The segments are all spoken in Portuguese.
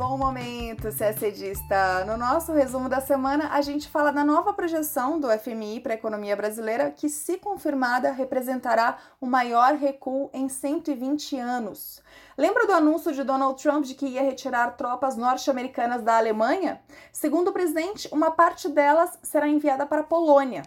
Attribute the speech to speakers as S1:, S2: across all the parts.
S1: Bom momento, CSDista! No nosso resumo da semana, a gente fala da nova projeção do FMI para a economia brasileira, que, se confirmada, representará o maior recuo em 120 anos. Lembra do anúncio de Donald Trump de que ia retirar tropas norte-americanas da Alemanha? Segundo o presidente, uma parte delas será enviada para a Polônia.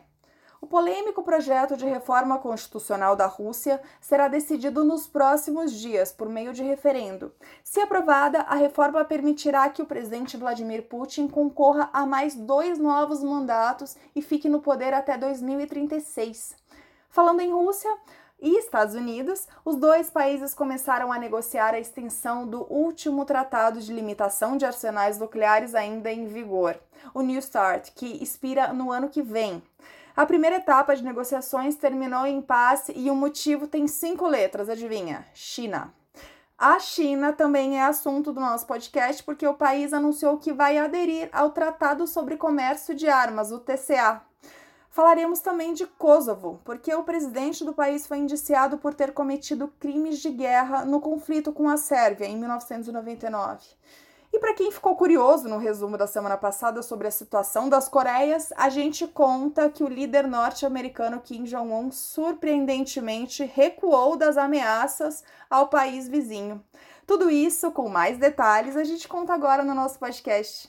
S1: O polêmico projeto de reforma constitucional da Rússia será decidido nos próximos dias por meio de referendo. Se aprovada, a reforma permitirá que o presidente Vladimir Putin concorra a mais dois novos mandatos e fique no poder até 2036. Falando em Rússia, e Estados Unidos, os dois países começaram a negociar a extensão do último tratado de limitação de arsenais nucleares ainda em vigor, o New START, que expira no ano que vem. A primeira etapa de negociações terminou em impasse e o motivo tem cinco letras, adivinha? China. A China também é assunto do nosso podcast porque o país anunciou que vai aderir ao Tratado sobre Comércio de Armas, o TCA. Falaremos também de Kosovo, porque o presidente do país foi indiciado por ter cometido crimes de guerra no conflito com a Sérvia em 1999. E para quem ficou curioso no resumo da semana passada sobre a situação das Coreias, a gente conta que o líder norte-americano Kim Jong-un surpreendentemente recuou das ameaças ao país vizinho. Tudo isso com mais detalhes a gente conta agora no nosso podcast.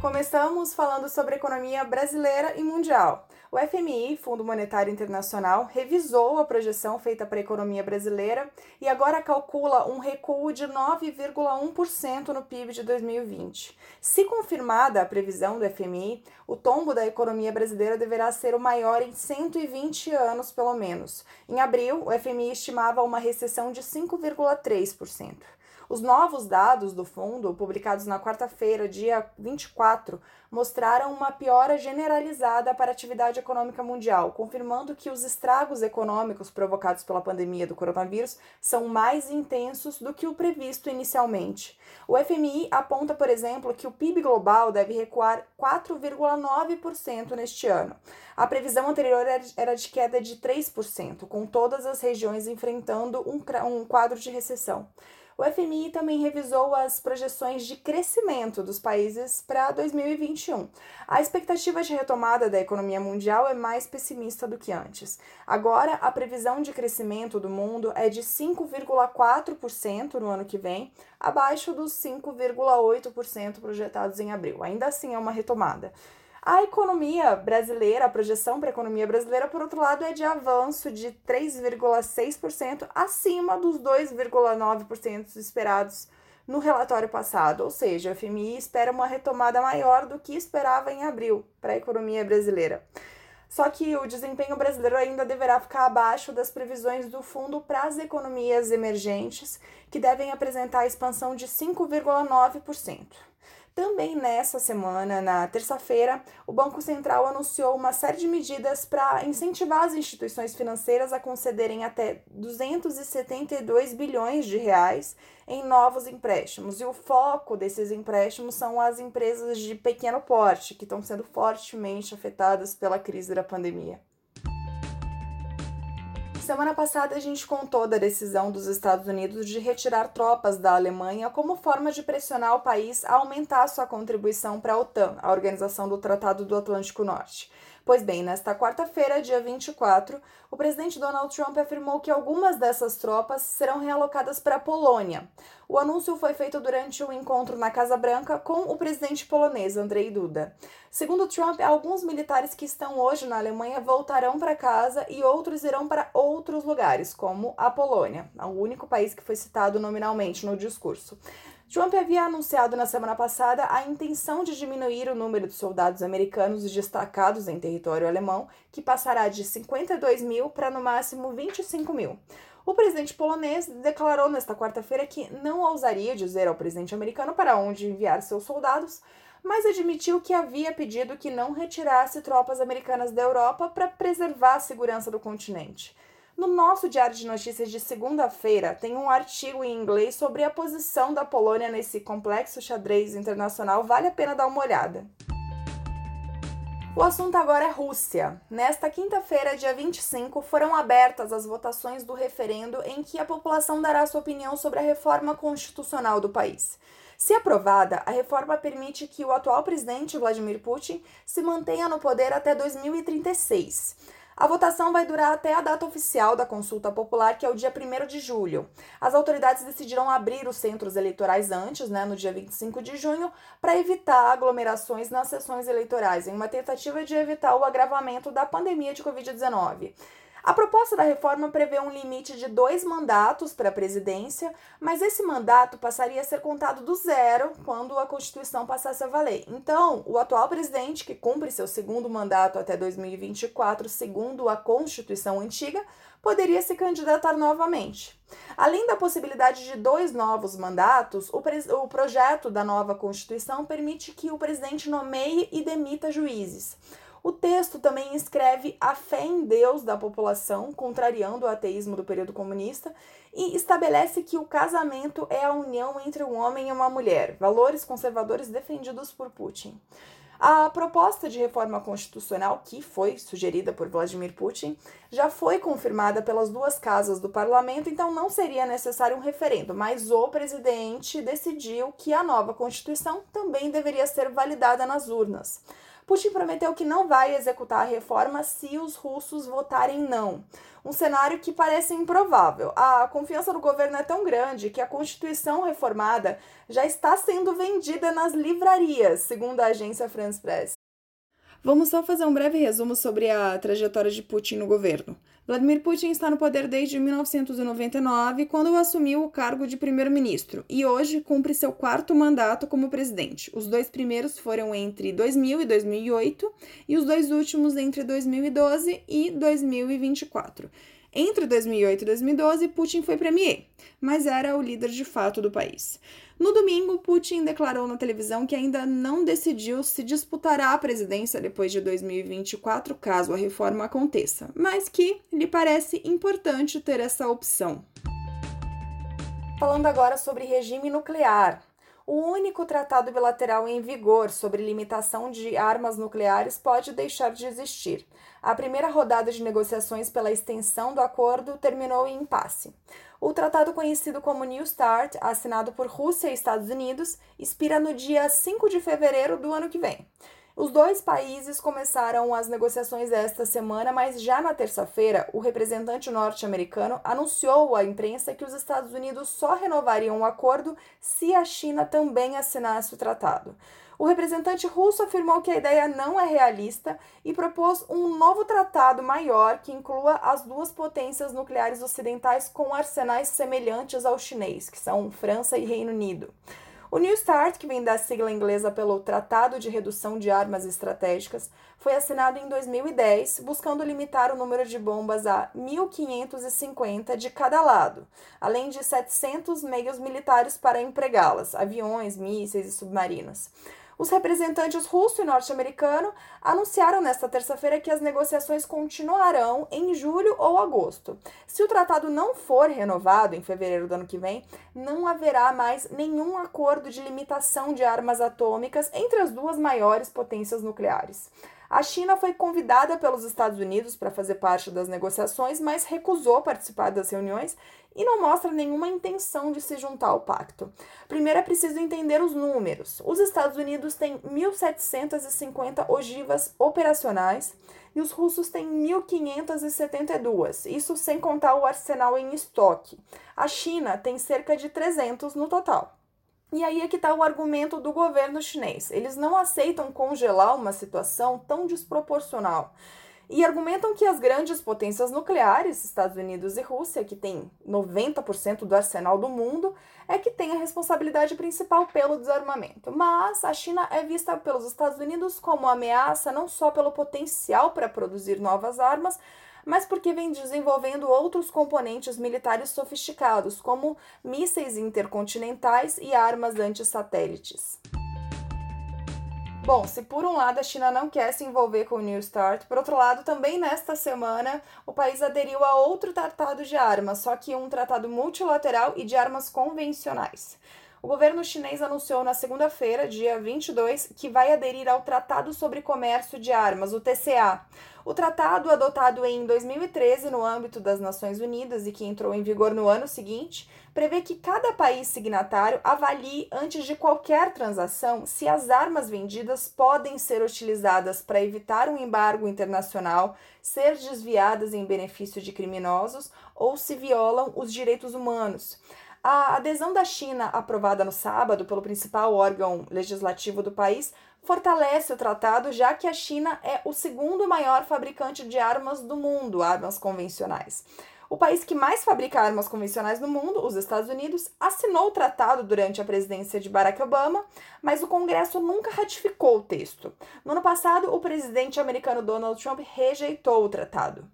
S1: Começamos falando sobre economia brasileira e mundial. O FMI, Fundo Monetário Internacional, revisou a projeção feita para a economia brasileira e agora calcula um recuo de 9,1% no PIB de 2020. Se confirmada a previsão do FMI, o tombo da economia brasileira deverá ser o maior em 120 anos, pelo menos. Em abril, o FMI estimava uma recessão de 5,3%. Os novos dados do fundo, publicados na quarta-feira, dia 24, mostraram uma piora generalizada para a atividade econômica mundial, confirmando que os estragos econômicos provocados pela pandemia do coronavírus são mais intensos do que o previsto inicialmente. O FMI aponta, por exemplo, que o PIB global deve recuar 4,9% neste ano. A previsão anterior era de queda de 3%, com todas as regiões enfrentando um quadro de recessão. O FMI também revisou as projeções de crescimento dos países para 2021. A expectativa de retomada da economia mundial é mais pessimista do que antes. Agora, a previsão de crescimento do mundo é de 5,4% no ano que vem, abaixo dos 5,8% projetados em abril. Ainda assim, é uma retomada. A economia brasileira, a projeção para a economia brasileira, por outro lado, é de avanço de 3,6% acima dos 2,9% esperados no relatório passado, ou seja, a FMI espera uma retomada maior do que esperava em abril para a economia brasileira. Só que o desempenho brasileiro ainda deverá ficar abaixo das previsões do fundo para as economias emergentes, que devem apresentar expansão de 5,9%. Também nessa semana, na terça-feira, o Banco Central anunciou uma série de medidas para incentivar as instituições financeiras a concederem até 272 bilhões de reais em novos empréstimos. E o foco desses empréstimos são as empresas de pequeno porte, que estão sendo fortemente afetadas pela crise da pandemia. Semana passada a gente contou da decisão dos Estados Unidos de retirar tropas da Alemanha como forma de pressionar o país a aumentar sua contribuição para a OTAN, a Organização do Tratado do Atlântico Norte. Pois bem, nesta quarta-feira, dia 24, o presidente Donald Trump afirmou que algumas dessas tropas serão realocadas para a Polônia. O anúncio foi feito durante um encontro na Casa Branca com o presidente polonês Andrzej Duda. Segundo Trump, alguns militares que estão hoje na Alemanha voltarão para casa e outros irão para outros lugares, como a Polônia, o único país que foi citado nominalmente no discurso. Trump havia anunciado na semana passada a intenção de diminuir o número de soldados americanos destacados em território alemão, que passará de 52 mil para no máximo 25 mil. O presidente polonês declarou nesta quarta-feira que não ousaria dizer ao presidente americano para onde enviar seus soldados, mas admitiu que havia pedido que não retirasse tropas americanas da Europa para preservar a segurança do continente. No nosso Diário de Notícias de segunda-feira, tem um artigo em inglês sobre a posição da Polônia nesse complexo xadrez internacional. Vale a pena dar uma olhada. O assunto agora é Rússia. Nesta quinta-feira, dia 25, foram abertas as votações do referendo em que a população dará sua opinião sobre a reforma constitucional do país. Se aprovada, a reforma permite que o atual presidente Vladimir Putin se mantenha no poder até 2036. A votação vai durar até a data oficial da consulta popular, que é o dia 1 de julho. As autoridades decidiram abrir os centros eleitorais antes, né, no dia 25 de junho, para evitar aglomerações nas sessões eleitorais, em uma tentativa de evitar o agravamento da pandemia de Covid-19. A proposta da reforma prevê um limite de dois mandatos para a presidência, mas esse mandato passaria a ser contado do zero quando a Constituição passasse a valer. Então, o atual presidente, que cumpre seu segundo mandato até 2024, segundo a Constituição antiga, poderia se candidatar novamente. Além da possibilidade de dois novos mandatos, o, o projeto da nova Constituição permite que o presidente nomeie e demita juízes. O texto também escreve a fé em Deus da população, contrariando o ateísmo do período comunista, e estabelece que o casamento é a união entre um homem e uma mulher, valores conservadores defendidos por Putin. A proposta de reforma constitucional, que foi sugerida por Vladimir Putin, já foi confirmada pelas duas casas do parlamento, então não seria necessário um referendo, mas o presidente decidiu que a nova Constituição também deveria ser validada nas urnas. Putin prometeu que não vai executar a reforma se os russos votarem não. Um cenário que parece improvável. A confiança no governo é tão grande que a Constituição reformada já está sendo vendida nas livrarias, segundo a agência France Press. Vamos só fazer um breve resumo sobre a trajetória de Putin no governo. Vladimir Putin está no poder desde 1999, quando assumiu o cargo de primeiro-ministro, e hoje cumpre seu quarto mandato como presidente. Os dois primeiros foram entre 2000 e 2008 e os dois últimos entre 2012 e 2024. Entre 2008 e 2012, Putin foi premier, mas era o líder de fato do país. No domingo, Putin declarou na televisão que ainda não decidiu se disputará a presidência depois de 2024, caso a reforma aconteça, mas que lhe parece importante ter essa opção. Falando agora sobre regime nuclear. O único tratado bilateral em vigor sobre limitação de armas nucleares pode deixar de existir. A primeira rodada de negociações pela extensão do acordo terminou em impasse. O tratado conhecido como New START, assinado por Rússia e Estados Unidos, expira no dia 5 de fevereiro do ano que vem. Os dois países começaram as negociações esta semana, mas já na terça-feira, o representante norte-americano anunciou à imprensa que os Estados Unidos só renovariam o acordo se a China também assinasse o tratado. O representante russo afirmou que a ideia não é realista e propôs um novo tratado maior que inclua as duas potências nucleares ocidentais com arsenais semelhantes ao chinês, que são França e Reino Unido. O New START, que vem da sigla inglesa pelo Tratado de Redução de Armas Estratégicas, foi assinado em 2010, buscando limitar o número de bombas a 1.550 de cada lado, além de 700 meios militares para empregá-las, aviões, mísseis e submarinos. Os representantes russo e norte-americano anunciaram nesta terça-feira que as negociações continuarão em julho ou agosto. Se o tratado não for renovado em fevereiro do ano que vem, não haverá mais nenhum acordo de limitação de armas atômicas entre as duas maiores potências nucleares. A China foi convidada pelos Estados Unidos para fazer parte das negociações, mas recusou participar das reuniões e não mostra nenhuma intenção de se juntar ao pacto. Primeiro é preciso entender os números. Os Estados Unidos têm 1.750 ogivas operacionais e os russos têm 1.572, isso sem contar o arsenal em estoque. A China tem cerca de 300 no total. E aí é que está o argumento do governo chinês. Eles não aceitam congelar uma situação tão desproporcional. E argumentam que as grandes potências nucleares, Estados Unidos e Rússia, que têm 90% do arsenal do mundo, é que têm a responsabilidade principal pelo desarmamento. Mas a China é vista pelos Estados Unidos como ameaça não só pelo potencial para produzir novas armas, mas porque vem desenvolvendo outros componentes militares sofisticados, como mísseis intercontinentais e armas anti-satélites. Bom, se por um lado a China não quer se envolver com o New START, por outro lado, também nesta semana o país aderiu a outro tratado de armas, só que um tratado multilateral e de armas convencionais. O governo chinês anunciou na segunda-feira, dia 22, que vai aderir ao Tratado sobre Comércio de Armas, o TCA. O tratado, adotado em 2013 no âmbito das Nações Unidas e que entrou em vigor no ano seguinte, prevê que cada país signatário avalie antes de qualquer transação se as armas vendidas podem ser utilizadas para evitar um embargo internacional, ser desviadas em benefício de criminosos ou se violam os direitos humanos. A adesão da China, aprovada no sábado pelo principal órgão legislativo do país, fortalece o tratado, já que a China é o segundo maior fabricante de armas do mundo, armas convencionais. O país que mais fabrica armas convencionais no mundo, os Estados Unidos, assinou o tratado durante a presidência de Barack Obama, mas o Congresso nunca ratificou o texto. No ano passado, o presidente americano Donald Trump rejeitou o tratado.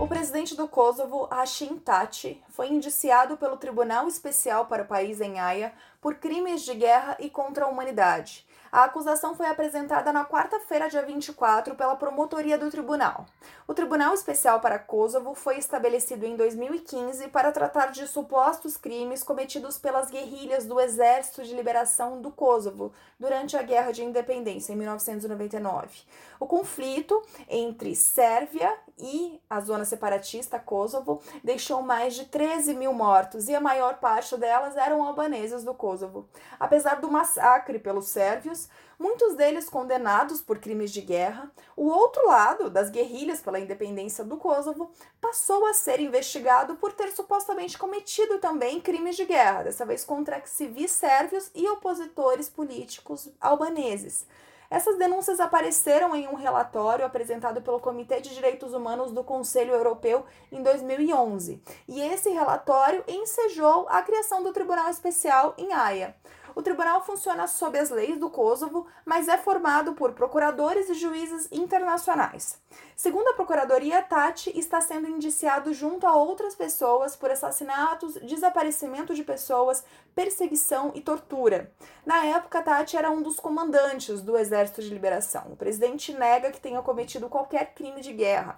S1: O presidente do Kosovo, Hashim Tati, foi indiciado pelo Tribunal Especial para o país em Haia por crimes de guerra e contra a humanidade. A acusação foi apresentada na quarta-feira, dia 24, pela promotoria do tribunal. O Tribunal Especial para Kosovo foi estabelecido em 2015 para tratar de supostos crimes cometidos pelas guerrilhas do Exército de Liberação do Kosovo durante a Guerra de Independência em 1999. O conflito entre Sérvia e a zona separatista Kosovo deixou mais de 13 mil mortos e a maior parte delas eram albaneses do Kosovo. Apesar do massacre pelos sérvios, muitos deles condenados por crimes de guerra, o outro lado, das guerrilhas pela independência do Kosovo, passou a ser investigado por ter supostamente cometido também crimes de guerra, dessa vez contra civis sérvios e opositores políticos albaneses. Essas denúncias apareceram em um relatório apresentado pelo Comitê de Direitos Humanos do Conselho Europeu em 2011, e esse relatório ensejou a criação do Tribunal Especial em Haia. O tribunal funciona sob as leis do Kosovo, mas é formado por procuradores e juízes internacionais. Segundo a Procuradoria, Tati está sendo indiciado junto a outras pessoas por assassinatos, desaparecimento de pessoas, perseguição e tortura. Na época, Tati era um dos comandantes do Exército de Liberação. O presidente nega que tenha cometido qualquer crime de guerra.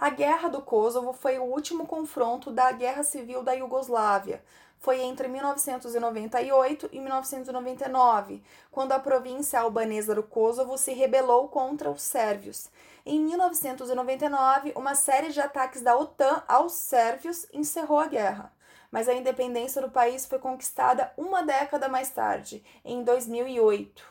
S1: A Guerra do Kosovo foi o último confronto da Guerra Civil da Iugoslávia. Foi entre 1998 e 1999, quando a província albanesa do Kosovo se rebelou contra os sérvios. Em 1999, uma série de ataques da OTAN aos sérvios encerrou a guerra. Mas a independência do país foi conquistada uma década mais tarde, em 2008.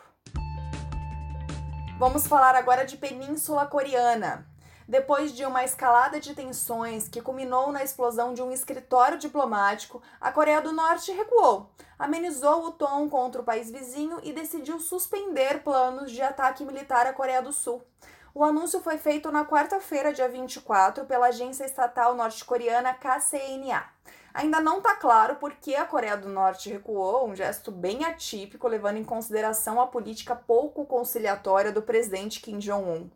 S1: Vamos falar agora de Península Coreana depois de uma escalada de tensões que culminou na explosão de um escritório diplomático, a Coreia do Norte recuou, amenizou o tom contra o país vizinho e decidiu suspender planos de ataque militar à Coreia do Sul. O anúncio foi feito na quarta-feira, dia 24, pela agência estatal norte-coreana KCNA. Ainda não está claro por que a Coreia do Norte recuou, um gesto bem atípico, levando em consideração a política pouco conciliatória do presidente Kim Jong-un.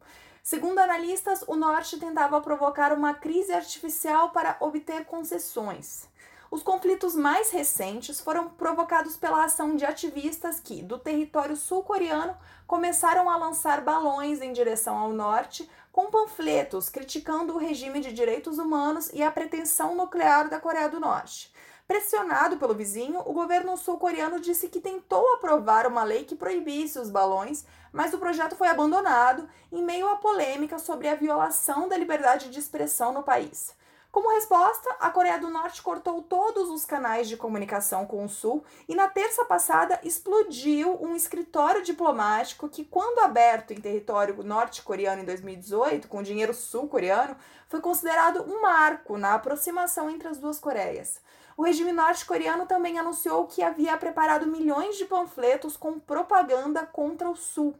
S1: Segundo analistas, o Norte tentava provocar uma crise artificial para obter concessões. Os conflitos mais recentes foram provocados pela ação de ativistas que, do território sul-coreano, começaram a lançar balões em direção ao norte com panfletos criticando o regime de direitos humanos e a pretensão nuclear da Coreia do Norte. Pressionado pelo vizinho, o governo sul-coreano disse que tentou aprovar uma lei que proibisse os balões, mas o projeto foi abandonado em meio à polêmica sobre a violação da liberdade de expressão no país. Como resposta, a Coreia do Norte cortou todos os canais de comunicação com o Sul e, na terça passada, explodiu um escritório diplomático que, quando aberto em território norte-coreano em 2018, com dinheiro sul-coreano, foi considerado um marco na aproximação entre as duas Coreias. O regime norte-coreano também anunciou que havia preparado milhões de panfletos com propaganda contra o Sul.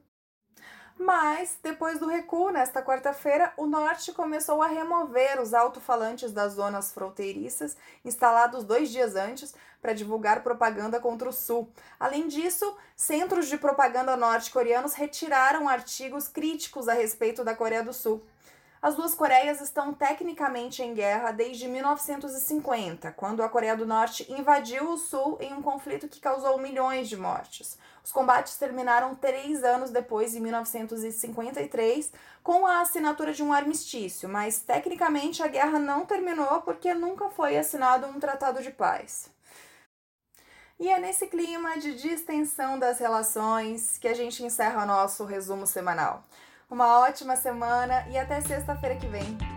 S1: Mas, depois do recuo, nesta quarta-feira, o Norte começou a remover os alto-falantes das zonas fronteiriças, instalados dois dias antes, para divulgar propaganda contra o Sul. Além disso, centros de propaganda norte-coreanos retiraram artigos críticos a respeito da Coreia do Sul. As duas Coreias estão tecnicamente em guerra desde 1950, quando a Coreia do Norte invadiu o Sul em um conflito que causou milhões de mortes. Os combates terminaram três anos depois, em 1953, com a assinatura de um armistício, mas tecnicamente a guerra não terminou porque nunca foi assinado um tratado de paz. E é nesse clima de distensão das relações que a gente encerra nosso resumo semanal. Uma ótima semana e até sexta-feira que vem.